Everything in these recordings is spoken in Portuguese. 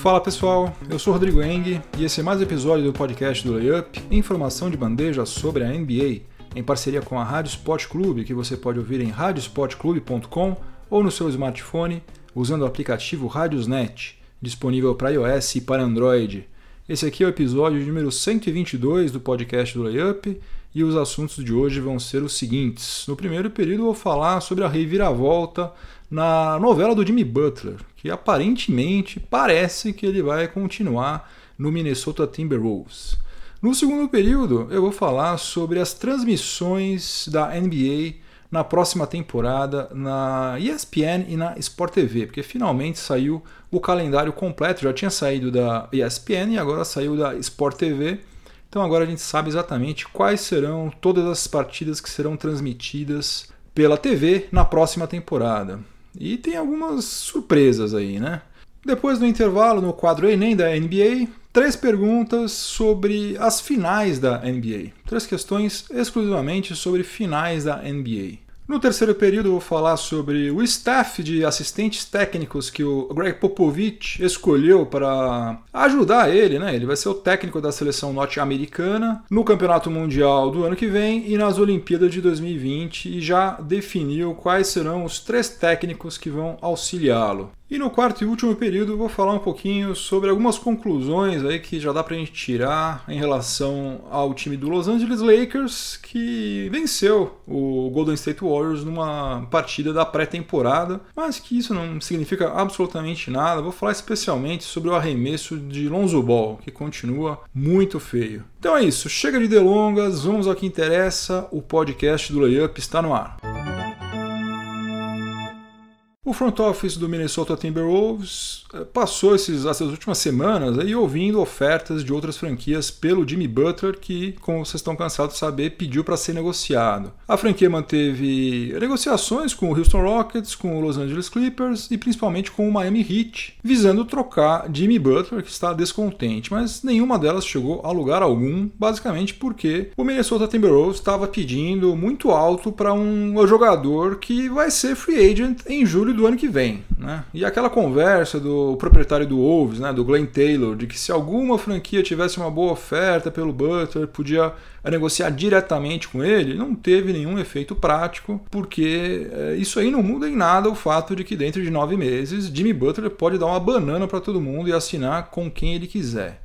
Fala pessoal, eu sou Rodrigo Eng e esse é mais um episódio do podcast do Layup, informação de bandeja sobre a NBA, em parceria com a Rádio Sport Clube, que você pode ouvir em radiosportclube.com ou no seu smartphone usando o aplicativo Radiosnet, disponível para iOS e para Android. Esse aqui é o episódio número 122 do podcast do Layup e os assuntos de hoje vão ser os seguintes. No primeiro período, eu vou falar sobre a reviravolta na novela do Jimmy Butler, que aparentemente parece que ele vai continuar no Minnesota Timberwolves. No segundo período, eu vou falar sobre as transmissões da NBA na próxima temporada na ESPN e na Sport TV, porque finalmente saiu o calendário completo, já tinha saído da ESPN e agora saiu da Sport TV. Então agora a gente sabe exatamente quais serão todas as partidas que serão transmitidas pela TV na próxima temporada. E tem algumas surpresas aí, né? Depois do intervalo, no quadro Enem da NBA, três perguntas sobre as finais da NBA. Três questões exclusivamente sobre finais da NBA. No terceiro período, eu vou falar sobre o staff de assistentes técnicos que o Greg Popovich escolheu para ajudar ele, né? Ele vai ser o técnico da seleção norte-americana no Campeonato Mundial do ano que vem e nas Olimpíadas de 2020 e já definiu quais serão os três técnicos que vão auxiliá-lo. E no quarto e último período vou falar um pouquinho sobre algumas conclusões aí que já dá pra gente tirar em relação ao time do Los Angeles Lakers que venceu o Golden State Warriors numa partida da pré-temporada, mas que isso não significa absolutamente nada. Vou falar especialmente sobre o arremesso de Lonzo Ball, que continua muito feio. Então é isso, chega de delongas, vamos ao que interessa. O podcast do Layup está no ar. O front office do Minnesota Timberwolves eh, passou esses, essas últimas semanas aí ouvindo ofertas de outras franquias pelo Jimmy Butler, que, como vocês estão cansados de saber, pediu para ser negociado. A franquia manteve negociações com o Houston Rockets, com o Los Angeles Clippers e principalmente com o Miami Heat, visando trocar Jimmy Butler, que está descontente, mas nenhuma delas chegou a lugar algum, basicamente porque o Minnesota Timberwolves estava pedindo muito alto para um jogador que vai ser free agent em julho do ano que vem. Né? E aquela conversa do proprietário do Wolves, né, do Glenn Taylor, de que se alguma franquia tivesse uma boa oferta pelo Butler, podia negociar diretamente com ele, não teve nenhum efeito prático, porque é, isso aí não muda em nada o fato de que dentro de nove meses Jimmy Butler pode dar uma banana para todo mundo e assinar com quem ele quiser.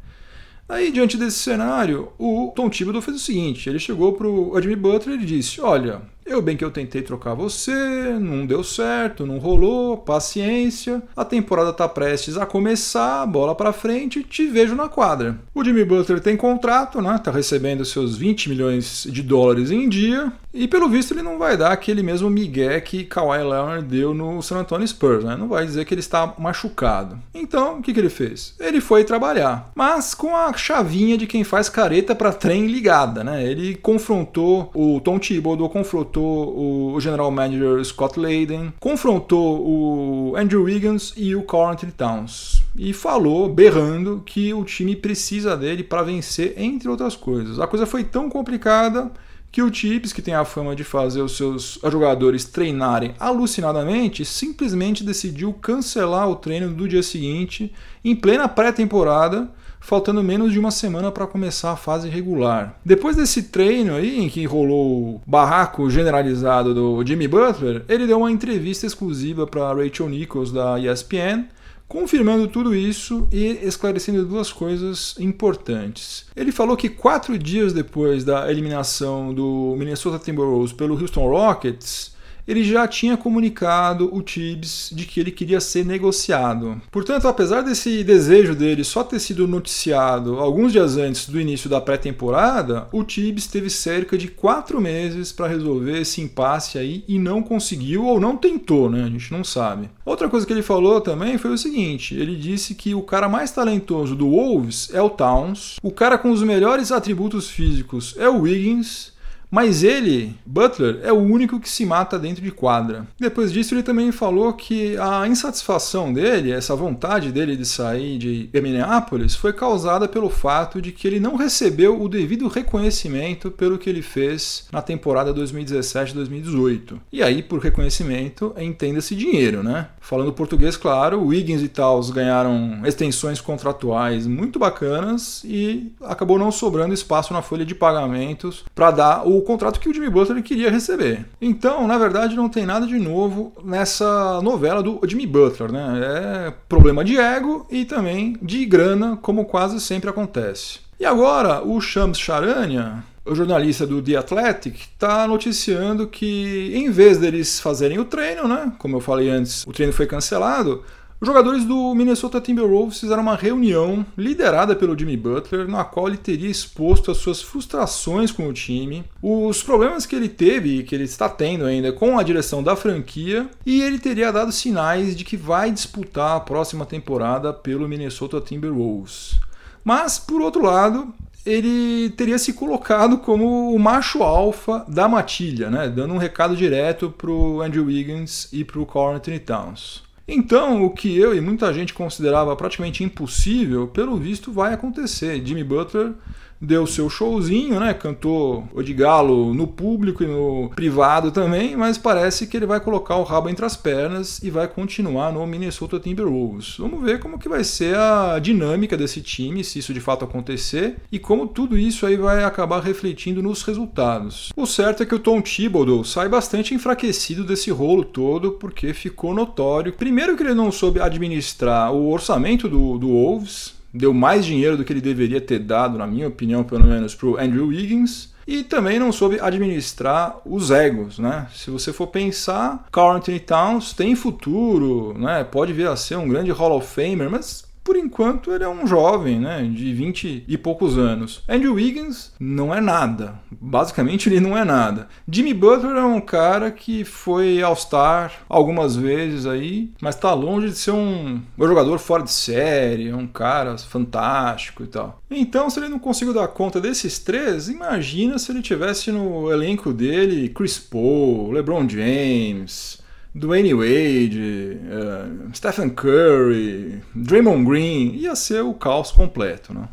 Aí, diante desse cenário, o Tom Thibodeau fez o seguinte: ele chegou para o Jimmy Butler e disse: Olha, eu bem que eu tentei trocar você, não deu certo, não rolou, paciência. A temporada tá prestes a começar, bola para frente, te vejo na quadra. O Jimmy Butler tem contrato, né? Tá recebendo seus 20 milhões de dólares em dia e pelo visto ele não vai dar aquele mesmo migué que Kawhi Leonard deu no San Antonio Spurs, né? Não vai dizer que ele está machucado. Então, o que, que ele fez? Ele foi trabalhar, mas com a chavinha de quem faz careta para trem ligada, né? Ele confrontou o Tom Thibodeau, confrontou o general manager Scott Layden, confrontou o Andrew Wiggins e o Carl Towns e falou, berrando, que o time precisa dele para vencer, entre outras coisas. A coisa foi tão complicada que o Tips, que tem a fama de fazer os seus jogadores treinarem alucinadamente, simplesmente decidiu cancelar o treino do dia seguinte, em plena pré-temporada, faltando menos de uma semana para começar a fase regular. Depois desse treino aí, em que rolou o barraco generalizado do Jimmy Butler, ele deu uma entrevista exclusiva para Rachel Nichols da ESPN, confirmando tudo isso e esclarecendo duas coisas importantes. Ele falou que quatro dias depois da eliminação do Minnesota Timberwolves pelo Houston Rockets, ele já tinha comunicado o Tibbs de que ele queria ser negociado. Portanto, apesar desse desejo dele só ter sido noticiado alguns dias antes do início da pré-temporada, o Tibbs teve cerca de quatro meses para resolver esse impasse aí e não conseguiu ou não tentou, né? A gente não sabe. Outra coisa que ele falou também foi o seguinte: ele disse que o cara mais talentoso do Wolves é o Towns, o cara com os melhores atributos físicos é o Wiggins Mas ele, Butler, é o único que se mata dentro de quadra. Depois disso, ele também falou que a insatisfação dele, essa vontade dele de sair de Minneapolis, foi causada pelo fato de que ele não recebeu o devido reconhecimento pelo que ele fez na temporada 2017-2018. E aí, por reconhecimento, entenda-se dinheiro, né? Falando português, claro, Wiggins e Taus ganharam extensões contratuais muito bacanas e acabou não sobrando espaço na folha de pagamentos para dar o contrato que o Jimmy Butler queria receber. Então, na verdade, não tem nada de novo nessa novela do Jimmy Butler, né? É problema de ego e também de grana, como quase sempre acontece. E agora, o Shams Charania, o jornalista do The Athletic, está noticiando que, em vez deles fazerem o treino, né? Como eu falei antes, o treino foi cancelado. Os jogadores do Minnesota Timberwolves fizeram uma reunião liderada pelo Jimmy Butler, na qual ele teria exposto as suas frustrações com o time, os problemas que ele teve e que ele está tendo ainda com a direção da franquia, e ele teria dado sinais de que vai disputar a próxima temporada pelo Minnesota Timberwolves. Mas, por outro lado, ele teria se colocado como o macho alfa da matilha, né? dando um recado direto para o Andrew Wiggins e para o Carl Anthony Towns. Então, o que eu e muita gente considerava praticamente impossível, pelo visto vai acontecer. Jimmy Butler deu seu showzinho, né? Cantou o de galo no público e no privado também, mas parece que ele vai colocar o rabo entre as pernas e vai continuar no Minnesota Timberwolves. Vamos ver como que vai ser a dinâmica desse time, se isso de fato acontecer, e como tudo isso aí vai acabar refletindo nos resultados. O certo é que o Tom Thibodeau sai bastante enfraquecido desse rolo todo, porque ficou notório, primeiro que ele não soube administrar o orçamento do, do Wolves, deu mais dinheiro do que ele deveria ter dado, na minha opinião, pelo menos, para o Andrew Wiggins. E também não soube administrar os egos, né? Se você for pensar, Carl Anthony Towns tem futuro, né? Pode vir a ser um grande Hall of Famer, mas por enquanto ele é um jovem, né, de 20 e poucos anos. Andrew Wiggins não é nada. Basicamente ele não é nada. Jimmy Butler é um cara que foi All-Star algumas vezes aí, mas está longe de ser um, um jogador fora de série, um cara fantástico e tal. Então, se ele não conseguiu dar conta desses três, imagina se ele tivesse no elenco dele Chris Paul, LeBron James, Dwayne Wade, uh, Stephen Curry, Draymond Green, ia ser o caos completo. Né?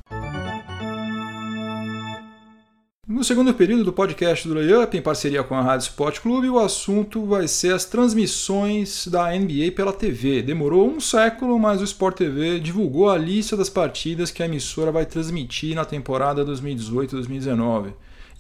No segundo período do podcast do Layup, em parceria com a Rádio Sport Clube, o assunto vai ser as transmissões da NBA pela TV. Demorou um século, mas o Sport TV divulgou a lista das partidas que a emissora vai transmitir na temporada 2018-2019.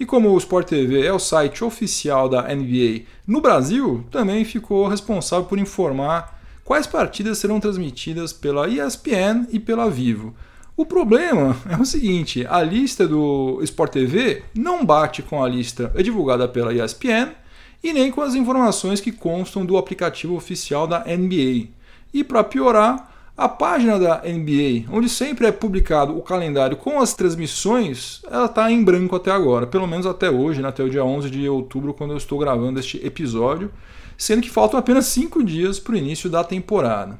E como o Sport TV é o site oficial da NBA no Brasil, também ficou responsável por informar quais partidas serão transmitidas pela ESPN e pela Vivo. O problema é o seguinte: a lista do Sport TV não bate com a lista divulgada pela ESPN e nem com as informações que constam do aplicativo oficial da NBA. E para piorar, a página da NBA, onde sempre é publicado o calendário com as transmissões, ela está em branco até agora, pelo menos até hoje, né, até o dia 11 de outubro, quando eu estou gravando este episódio, sendo que faltam apenas 5 dias para o início da temporada.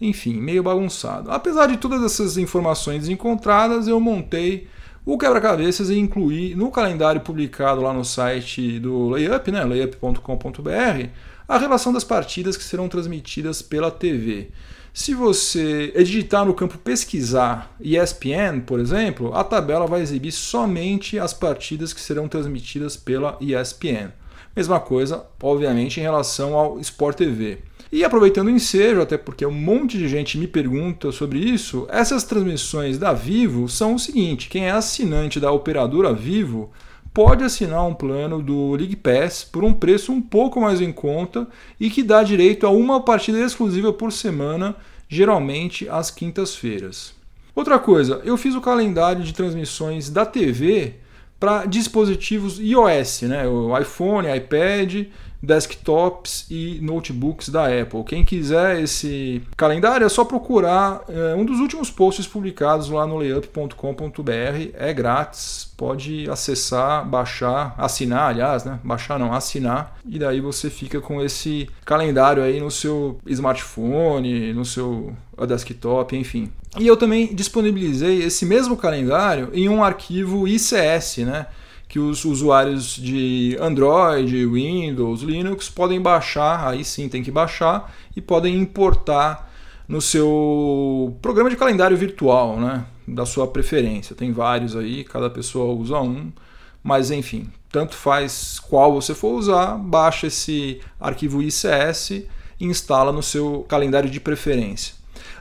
Enfim, meio bagunçado. Apesar de todas essas informações encontradas, eu montei o quebra-cabeças e incluí no calendário publicado lá no site do Layup, né, layup.com.br, a relação das partidas que serão transmitidas pela TV. Se você digitar no campo pesquisar ESPN, por exemplo, a tabela vai exibir somente as partidas que serão transmitidas pela ESPN. Mesma coisa, obviamente, em relação ao Sport TV. E aproveitando o ensejo, até porque um monte de gente me pergunta sobre isso, essas transmissões da Vivo são o seguinte: quem é assinante da operadora Vivo pode assinar um plano do League Pass por um preço um pouco mais em conta e que dá direito a uma partida exclusiva por semana, geralmente às quintas-feiras. Outra coisa, eu fiz o calendário de transmissões da TV para dispositivos iOS, né? o iPhone, iPad desktops e notebooks da Apple. Quem quiser esse calendário é só procurar é, um dos últimos posts publicados lá no layup.com.br. É grátis, pode acessar, baixar, assinar, aliás, né? Baixar não, assinar. E daí você fica com esse calendário aí no seu smartphone, no seu desktop, enfim. E eu também disponibilizei esse mesmo calendário em um arquivo ICS, né? Que os usuários de Android, Windows, Linux podem baixar, aí sim tem que baixar, e podem importar no seu programa de calendário virtual, né? Da sua preferência. Tem vários aí, cada pessoa usa um, mas enfim, tanto faz qual você for usar, baixa esse arquivo ICS e instala no seu calendário de preferência.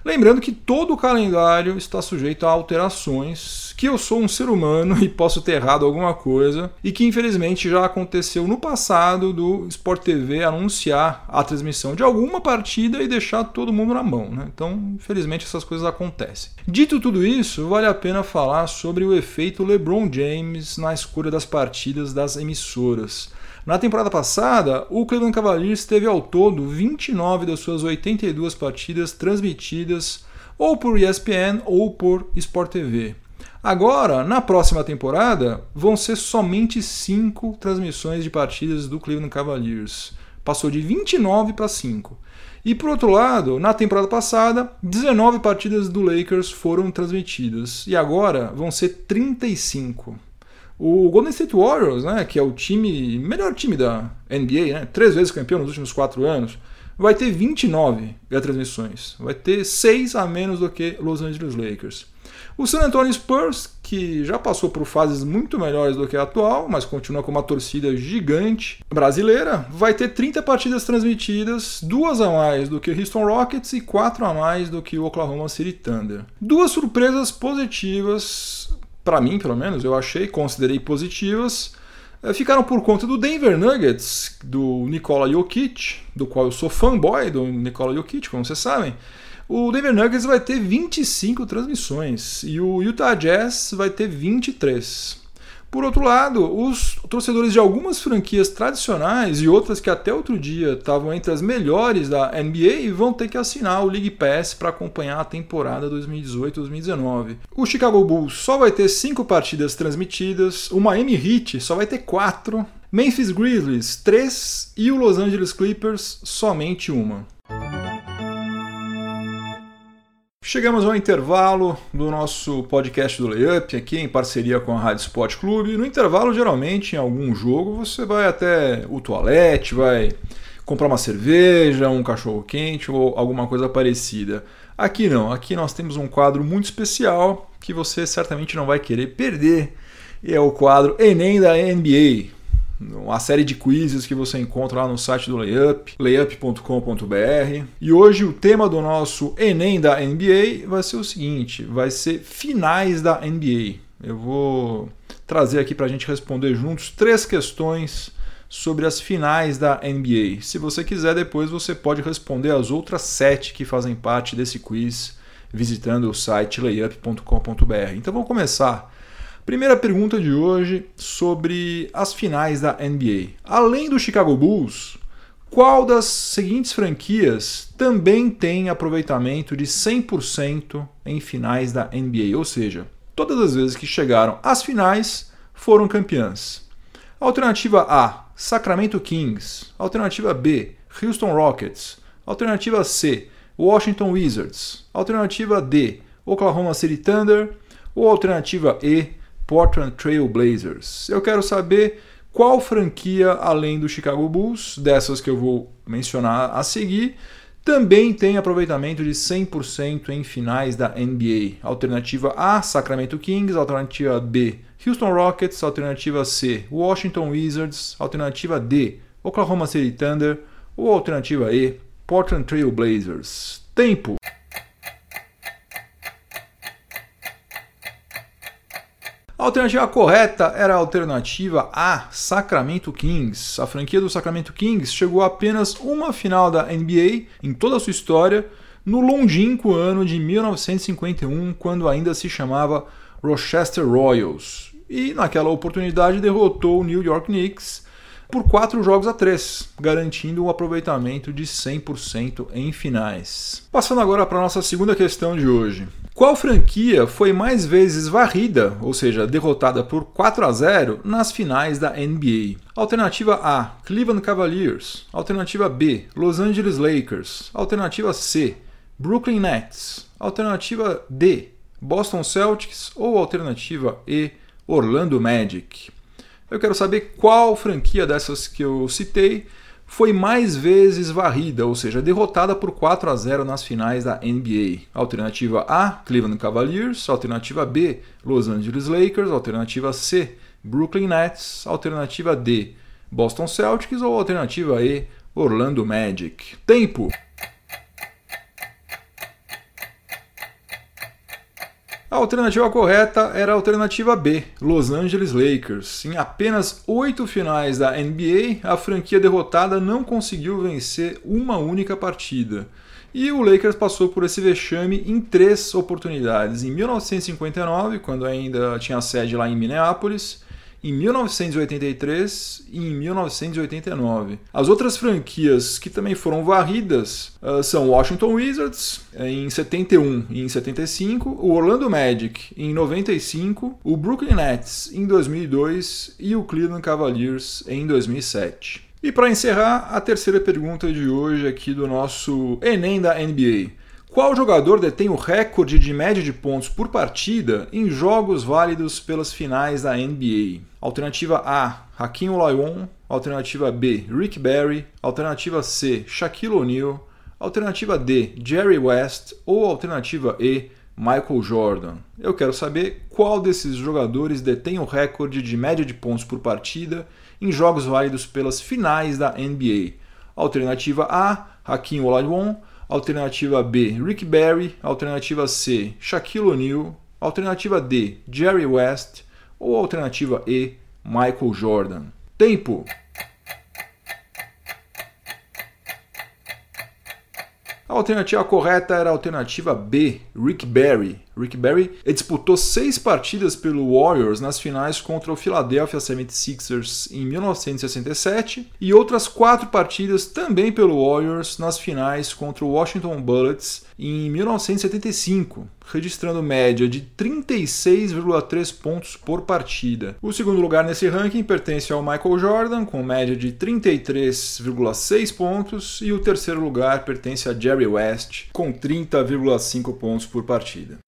Lembrando que todo o calendário está sujeito a alterações, que eu sou um ser humano e posso ter errado alguma coisa, e que infelizmente já aconteceu no passado do Sport TV anunciar a transmissão de alguma partida e deixar todo mundo na mão. Né? Então, infelizmente, essas coisas acontecem. Dito tudo isso, vale a pena falar sobre o efeito LeBron James na escolha das partidas das emissoras. Na temporada passada, o Cleveland Cavaliers teve ao todo 29 das suas 82 partidas transmitidas ou por ESPN ou por Sport TV. Agora, na próxima temporada, vão ser somente 5 transmissões de partidas do Cleveland Cavaliers. Passou de 29 para 5. E por outro lado, na temporada passada, 19 partidas do Lakers foram transmitidas e agora vão ser 35. O Golden State Warriors, né, que é o time melhor time da NBA, né, três vezes campeão nos últimos quatro anos, vai ter 29 transmissões. Vai ter 6 a menos do que Los Angeles Lakers. O San Antonio Spurs, que já passou por fases muito melhores do que a atual, mas continua com uma torcida gigante brasileira, vai ter 30 partidas transmitidas, duas a mais do que o Houston Rockets e quatro a mais do que o Oklahoma City Thunder. Duas surpresas positivas para mim pelo menos, eu achei, considerei positivas, eh, ficaram por conta do Denver Nuggets, do Nikola Jokic, do qual eu sou fanboy do Nikola Jokic, como vocês sabem. O Denver Nuggets vai ter 25 transmissões e o Utah Jazz vai ter 23. Por outro lado, os torcedores de algumas franquias tradicionais e outras que até outro dia estavam entre as melhores da NBA vão ter que assinar o League Pass para acompanhar a temporada 2018-2019. O Chicago Bulls só vai ter cinco partidas transmitidas, o Miami Heat só vai ter quatro, Memphis Grizzlies três e o Los Angeles Clippers somente uma. Chegamos ao intervalo do nosso podcast do Layup, aqui em parceria com a Rádio Sport Clube. No intervalo, geralmente, em algum jogo, você vai até o toalete, vai comprar uma cerveja, um cachorro quente ou alguma coisa parecida. Aqui não, aqui nós temos um quadro muito especial que você certamente não vai querer perder. É o quadro Enem da NBA uma série de quizzes que você encontra lá no site do Layup, layup.com.br. E hoje o tema do nosso Enem da NBA vai ser o seguinte: vai ser finais da NBA. Eu vou trazer aqui para a gente responder juntos três questões sobre as finais da NBA. Se você quiser, depois você pode responder as outras sete que fazem parte desse quiz visitando o site layup.com.br. Então vamos começar. Primeira pergunta de hoje sobre as finais da NBA. Além do Chicago Bulls, qual das seguintes franquias também tem aproveitamento de 100% em finais da NBA? Ou seja, todas as vezes que chegaram às finais foram campeãs. Alternativa A, Sacramento Kings. Alternativa B, Houston Rockets. Alternativa C, Washington Wizards. Alternativa D, Oklahoma City Thunder. Ou alternativa E, Portland Trail Blazers. Eu quero saber qual franquia, além do Chicago Bulls, dessas que eu vou mencionar a seguir, também tem aproveitamento de 100% em finais da NBA. Alternativa A, Sacramento Kings. Alternativa B, Houston Rockets. Alternativa C, Washington Wizards. Alternativa D, Oklahoma City Thunder. Ou alternativa E, Portland Trail Blazers. Tempo! Alternativa correta era a alternativa A, Sacramento Kings. A franquia do Sacramento Kings chegou a apenas uma final da NBA em toda a sua história, no longínquo ano de 1951, quando ainda se chamava Rochester Royals. E naquela oportunidade derrotou o New York Knicks por 4 jogos a 3, garantindo um aproveitamento de 100% em finais. Passando agora para a nossa segunda questão de hoje. Qual franquia foi mais vezes varrida, ou seja, derrotada por 4 a 0 nas finais da NBA? Alternativa A: Cleveland Cavaliers. Alternativa B: Los Angeles Lakers. Alternativa C: Brooklyn Nets. Alternativa D: Boston Celtics ou alternativa E: Orlando Magic. Eu quero saber qual franquia dessas que eu citei foi mais vezes varrida, ou seja, derrotada por 4 a 0 nas finais da NBA. Alternativa A, Cleveland Cavaliers. Alternativa B, Los Angeles Lakers. Alternativa C, Brooklyn Nets. Alternativa D, Boston Celtics. Ou alternativa E, Orlando Magic. Tempo! A alternativa correta era a alternativa B, Los Angeles Lakers. Em apenas oito finais da NBA, a franquia derrotada não conseguiu vencer uma única partida. E o Lakers passou por esse vexame em três oportunidades: em 1959, quando ainda tinha sede lá em Minneapolis, em 1983 e em 1989. As outras franquias que também foram varridas uh, são Washington Wizards eh, em 71 e em 75, o Orlando Magic em 95, o Brooklyn Nets em 2002 e o Cleveland Cavaliers em 2007. E para encerrar, a terceira pergunta de hoje aqui do nosso Enem da NBA. Qual jogador detém o recorde de média de pontos por partida em jogos válidos pelas finais da NBA? Alternativa A, Hakim Olajuwon. Alternativa B, Rick Barry. Alternativa C, Shaquille O'Neal. Alternativa D, Jerry West. Ou alternativa E, Michael Jordan. Eu quero saber qual desses jogadores detém o recorde de média de pontos por partida em jogos válidos pelas finais da NBA. Alternativa A, Hakim Olajuwon. Alternativa B, Rick Barry. Alternativa C, Shaquille O'Neal. Alternativa D, Jerry West. Ou alternativa E, Michael Jordan. Tempo! A alternativa correta era a alternativa B, Rick Barry. Rick Barry disputou seis partidas pelo Warriors nas finais contra o Philadelphia 76ers em 1967 e outras quatro partidas também pelo Warriors nas finais contra o Washington Bullets em 1975, registrando média de 36,3 pontos por partida. O segundo lugar nesse ranking pertence ao Michael Jordan, com média de 33,6 pontos, e o terceiro lugar pertence a Jerry West, com 30,5 pontos por partida.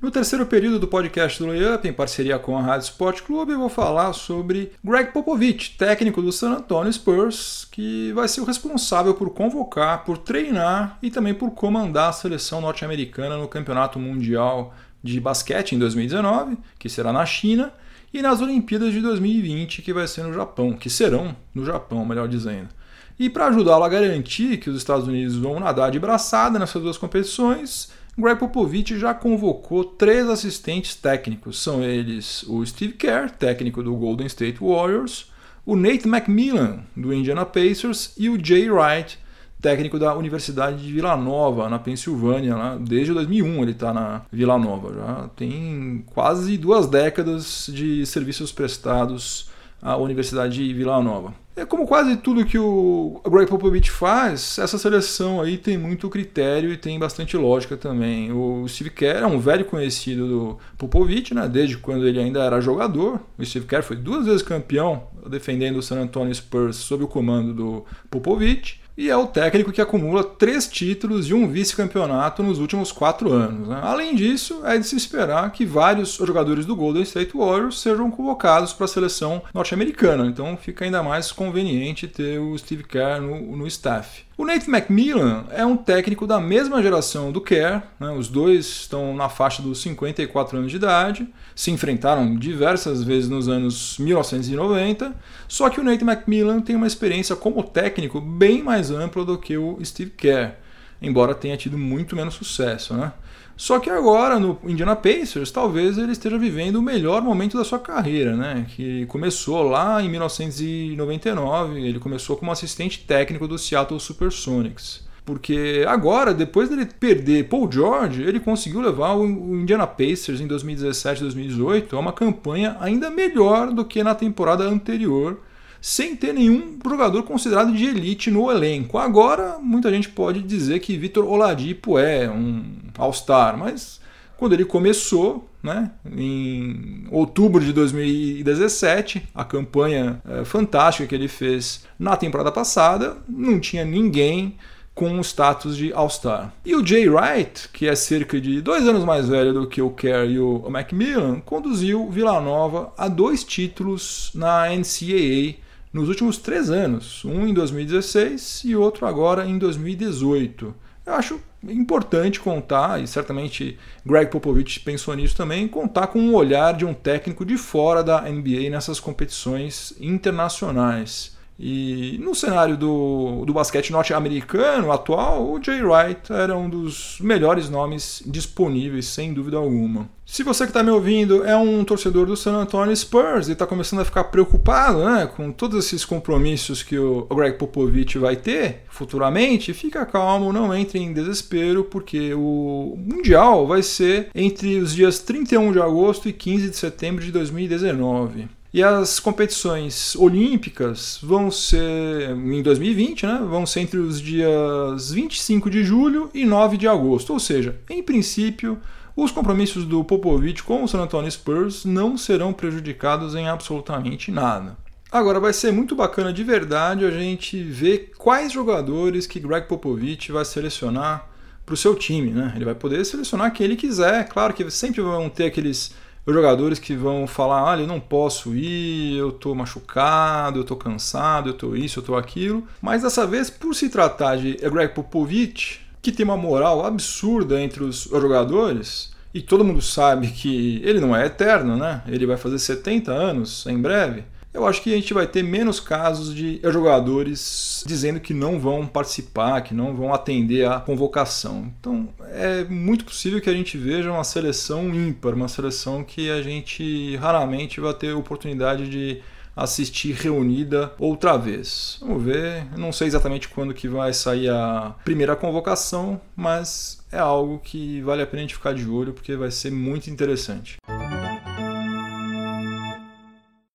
No terceiro período do podcast do Layup, em parceria com a Rádio Sport Clube, eu vou falar sobre Greg Popovich, técnico do San Antonio Spurs, que vai ser o responsável por convocar, por treinar e também por comandar a seleção norte-americana no Campeonato Mundial de Basquete em 2019, que será na China, e nas Olimpíadas de 2020, que vai ser no Japão, que serão no Japão, melhor dizendo. E para ajudá-lo a garantir que os Estados Unidos vão nadar de braçada nessas duas competições, Greg Popovich já convocou três assistentes técnicos. São eles o Steve Kerr, técnico do Golden State Warriors, o Nate McMillan, do Indiana Pacers, e o Jay Wright, técnico da Universidade de Vila Nova, na Pensilvânia. Desde 2001 ele está na Vila Nova. Já tem quase duas décadas de serviços prestados à Universidade de Vila Nova. É como quase tudo que o Greg Popovich faz, essa seleção aí tem muito critério e tem bastante lógica também. O Steve Kerr é um velho conhecido do Popovich, né? desde quando ele ainda era jogador. O Steve Kerr foi duas vezes campeão defendendo o San Antonio Spurs sob o comando do Popovich e é o técnico que acumula três títulos e um vice-campeonato nos últimos quatro anos. Né? Além disso, é de se esperar que vários jogadores do Golden State Warriors sejam convocados para a seleção norte-americana, então fica ainda mais conveniente ter o Steve Kerr no, no staff. O Nate McMillan é um técnico da mesma geração do Kerr, né? os dois estão na faixa dos 54 anos de idade, se enfrentaram diversas vezes nos anos 1990, só que o Nate McMillan tem uma experiência como técnico bem mais ampla do que o Steve Kerr, embora tenha tido muito menos sucesso. Né? Só que agora no Indiana Pacers, talvez ele esteja vivendo o melhor momento da sua carreira, né? Que começou lá em 1999, ele começou como assistente técnico do Seattle Supersonics. Porque agora, depois dele perder Paul George, ele conseguiu levar o Indiana Pacers em 2017 2018 a uma campanha ainda melhor do que na temporada anterior sem ter nenhum jogador considerado de elite no elenco. Agora, muita gente pode dizer que Vitor Oladipo é um All-Star, mas quando ele começou, né, em outubro de 2017, a campanha é, fantástica que ele fez na temporada passada, não tinha ninguém com o status de All-Star. E o Jay Wright, que é cerca de dois anos mais velho do que o Kerr e o Macmillan, conduziu Villanova a dois títulos na NCAA nos últimos três anos, um em 2016 e outro agora em 2018. Eu acho importante contar, e certamente Greg Popovich pensou nisso também, contar com um olhar de um técnico de fora da NBA nessas competições internacionais. E no cenário do, do basquete norte-americano atual, o Jay Wright era um dos melhores nomes disponíveis, sem dúvida alguma. Se você que está me ouvindo é um torcedor do San Antonio Spurs e está começando a ficar preocupado né, com todos esses compromissos que o Greg Popovich vai ter futuramente, fica calmo, não entre em desespero, porque o Mundial vai ser entre os dias 31 de agosto e 15 de setembro de 2019. E as competições olímpicas vão ser, em 2020, né, vão ser entre os dias 25 de julho e 9 de agosto. Ou seja, em princípio, os compromissos do Popovich com o San Antonio Spurs não serão prejudicados em absolutamente nada. Agora vai ser muito bacana de verdade a gente ver quais jogadores que Greg Popovich vai selecionar para o seu time. Né? Ele vai poder selecionar quem ele quiser. Claro que sempre vão ter aqueles jogadores que vão falar: olha, eu não posso ir, eu estou machucado, eu estou cansado, eu estou isso, eu estou aquilo. Mas dessa vez, por se tratar de Greg Popovich, que tem uma moral absurda entre os jogadores, e todo mundo sabe que ele não é eterno, né? Ele vai fazer 70 anos em breve eu acho que a gente vai ter menos casos de jogadores dizendo que não vão participar, que não vão atender à convocação. Então é muito possível que a gente veja uma seleção ímpar, uma seleção que a gente raramente vai ter oportunidade de assistir reunida outra vez. Vamos ver, não sei exatamente quando que vai sair a primeira convocação, mas é algo que vale a pena a gente ficar de olho porque vai ser muito interessante.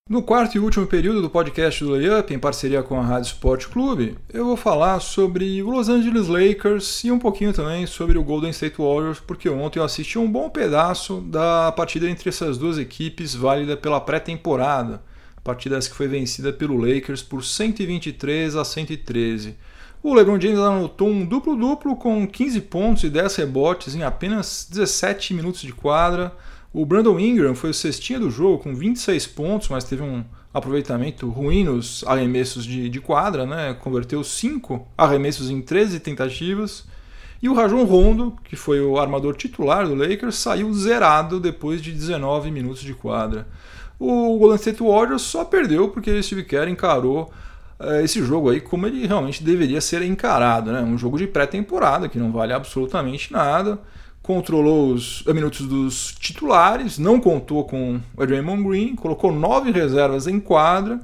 No quarto e último período do podcast do Layup, em parceria com a Rádio Sport Clube, eu vou falar sobre o Los Angeles Lakers e um pouquinho também sobre o Golden State Warriors, porque ontem eu assisti um bom pedaço da partida entre essas duas equipes, válida pela pré-temporada. Partida essa que foi vencida pelo Lakers por 123 a 113. O LeBron James anotou um duplo-duplo com 15 pontos e 10 rebotes em apenas 17 minutos de quadra o Brandon Ingram foi o cestinha do jogo com 26 pontos, mas teve um aproveitamento ruim nos arremessos de, de quadra, né? converteu 5 arremessos em 13 tentativas. E o Rajon Rondo, que foi o armador titular do Lakers, saiu zerado depois de 19 minutos de quadra. O Golden State Warriors só perdeu porque Steve Kerr encarou uh, esse jogo aí como ele realmente deveria ser encarado, né? Um jogo de pré-temporada que não vale absolutamente nada controlou os minutos dos titulares, não contou com o Draymond Green, colocou nove reservas em quadra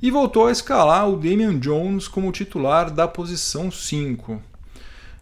e voltou a escalar o Damian Jones como titular da posição 5.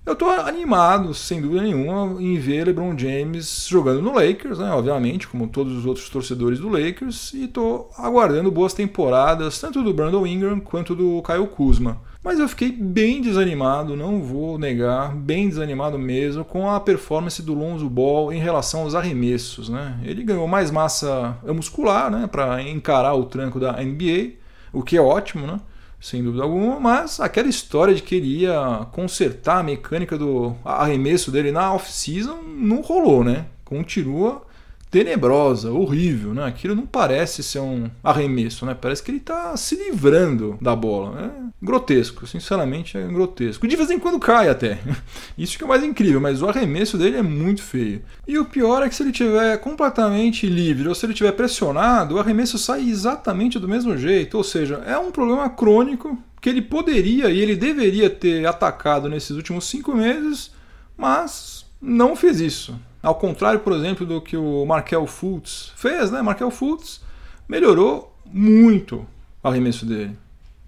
Eu estou animado, sem dúvida nenhuma, em ver LeBron James jogando no Lakers, né, obviamente, como todos os outros torcedores do Lakers, e estou aguardando boas temporadas, tanto do Brandon Ingram quanto do Kyle Kuzma. Mas eu fiquei bem desanimado, não vou negar, bem desanimado mesmo com a performance do Lonzo Ball em relação aos arremessos. Né? Ele ganhou mais massa muscular né, para encarar o tranco da NBA, o que é ótimo, né? sem dúvida alguma, mas aquela história de que ele ia consertar a mecânica do arremesso dele na off-season não rolou, né? Continua tenebrosa, horrível, né? Aquilo não parece ser um arremesso, né? Parece que ele está se livrando da bola. É grotesco, sinceramente é grotesco. De vez em quando cai até. Isso que é mais incrível, mas o arremesso dele é muito feio. E o pior é que se ele estiver completamente livre ou se ele estiver pressionado, o arremesso sai exatamente do mesmo jeito. Ou seja, é um problema crônico que ele poderia e ele deveria ter atacado nesses últimos cinco meses, mas não fez isso. Ao contrário, por exemplo, do que o Markel Fultz fez, né? Markel Fultz melhorou muito o arremesso dele.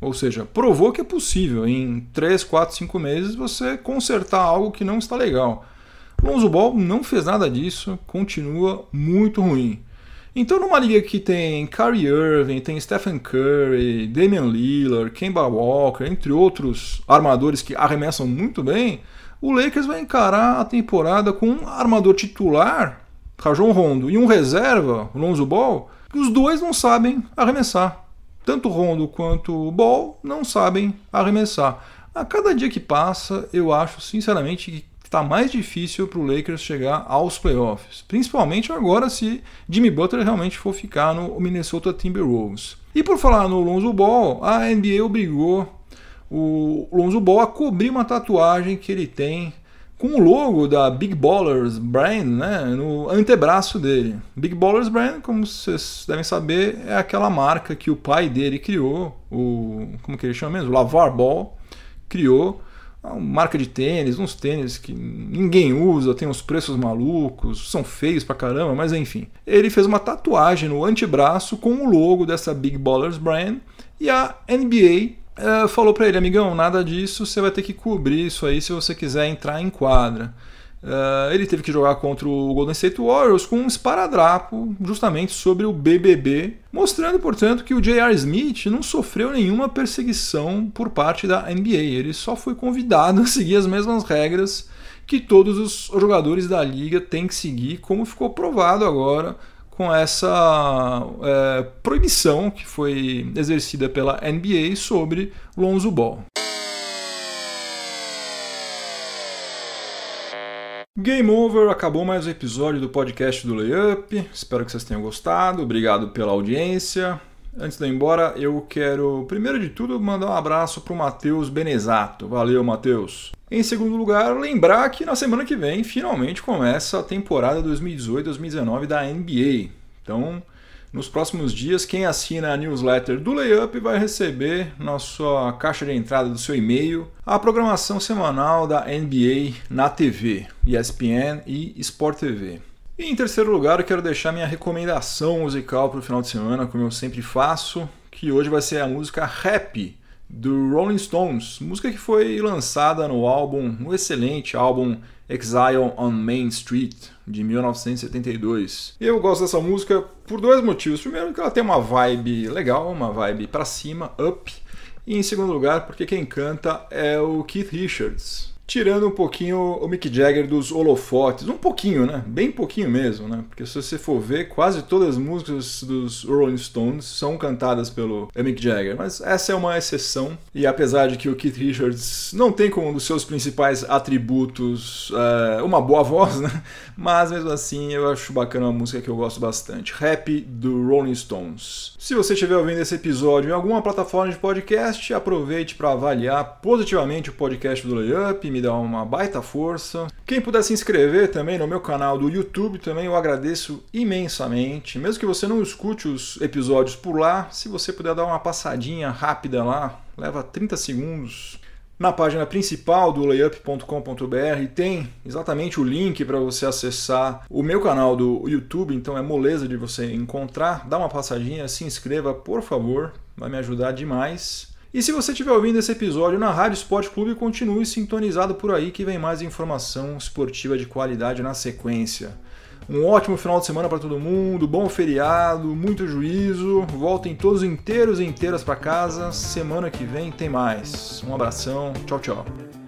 Ou seja, provou que é possível em 3, 4, 5 meses você consertar algo que não está legal. Lonzo Ball não fez nada disso, continua muito ruim. Então, numa liga que tem Kyrie Irving, tem Stephen Curry, Damian Lillard, Kemba Walker, entre outros armadores que arremessam muito bem, o Lakers vai encarar a temporada com um armador titular, Rajon Rondo, e um reserva, Lonzo Ball, que os dois não sabem arremessar. Tanto Rondo quanto Ball não sabem arremessar. A cada dia que passa, eu acho sinceramente que está mais difícil para o Lakers chegar aos playoffs, principalmente agora se Jimmy Butler realmente for ficar no Minnesota Timberwolves. E por falar no Lonzo Ball, a NBA obrigou o Lonzo Ball a cobrir uma tatuagem que ele tem com o logo da Big Ballers Brand né, no antebraço dele. Big Ballers Brand, como vocês devem saber, é aquela marca que o pai dele criou, o como que ele chama mesmo, o Lavar Ball, criou uma marca de tênis, uns tênis que ninguém usa, tem uns preços malucos, são feios pra caramba, mas enfim. Ele fez uma tatuagem no antebraço com o logo dessa Big Ballers Brand e a NBA uh, falou para ele, amigão, nada disso, você vai ter que cobrir isso aí se você quiser entrar em quadra. Uh, ele teve que jogar contra o Golden State Warriors com um esparadrapo justamente sobre o BBB, mostrando, portanto, que o J.R. Smith não sofreu nenhuma perseguição por parte da NBA. Ele só foi convidado a seguir as mesmas regras que todos os jogadores da liga têm que seguir, como ficou provado agora com essa é, proibição que foi exercida pela NBA sobre Lonzo Ball. Game over, acabou mais um episódio do podcast do Layup. Espero que vocês tenham gostado. Obrigado pela audiência. Antes de ir embora, eu quero, primeiro de tudo, mandar um abraço para o Matheus Benezato. Valeu, Matheus. Em segundo lugar, lembrar que na semana que vem finalmente começa a temporada 2018-2019 da NBA. Então, nos próximos dias, quem assina a newsletter do Layup vai receber na sua caixa de entrada do seu e-mail a programação semanal da NBA na TV, ESPN e Sport TV. E em terceiro lugar, eu quero deixar minha recomendação musical para o final de semana, como eu sempre faço, que hoje vai ser a música Happy do Rolling Stones, música que foi lançada no álbum, no excelente álbum Exile on Main Street de 1972. Eu gosto dessa música por dois motivos. Primeiro, que ela tem uma vibe legal, uma vibe para cima, up. E em segundo lugar, porque quem canta é o Keith Richards, tirando um pouquinho o Mick Jagger dos holofotes, um pouquinho, né? Bem pouquinho mesmo, né? Porque se você for ver, quase todas as músicas dos Rolling Stones são cantadas pelo Mick Jagger, mas essa é uma exceção. E apesar de que o Keith Richards não tem como um dos seus principais atributos é, uma boa voz, né? Mas mesmo assim eu acho bacana uma música que eu gosto bastante, Happy do Rolling Stones. Se você estiver ouvindo esse episódio em alguma plataforma de podcast, aproveite para avaliar positivamente o podcast do Layup, me dá uma baita força. Quem puder se inscrever também no meu canal do YouTube, também eu agradeço imensamente. Mesmo que você não escute os episódios por lá, se você puder dar uma passadinha rápida lá, leva 30 segundos. Na página principal do layup.com.br tem exatamente o link para você acessar o meu canal do YouTube, então é moleza de você encontrar. Dá uma passadinha, se inscreva, por favor, vai me ajudar demais. E se você estiver ouvindo esse episódio na Rádio Esporte Clube, continue sintonizado por aí que vem mais informação esportiva de qualidade na sequência. Um ótimo final de semana para todo mundo, bom feriado, muito juízo. Voltem todos inteiros e inteiras para casa. Semana que vem tem mais. Um abração, tchau, tchau.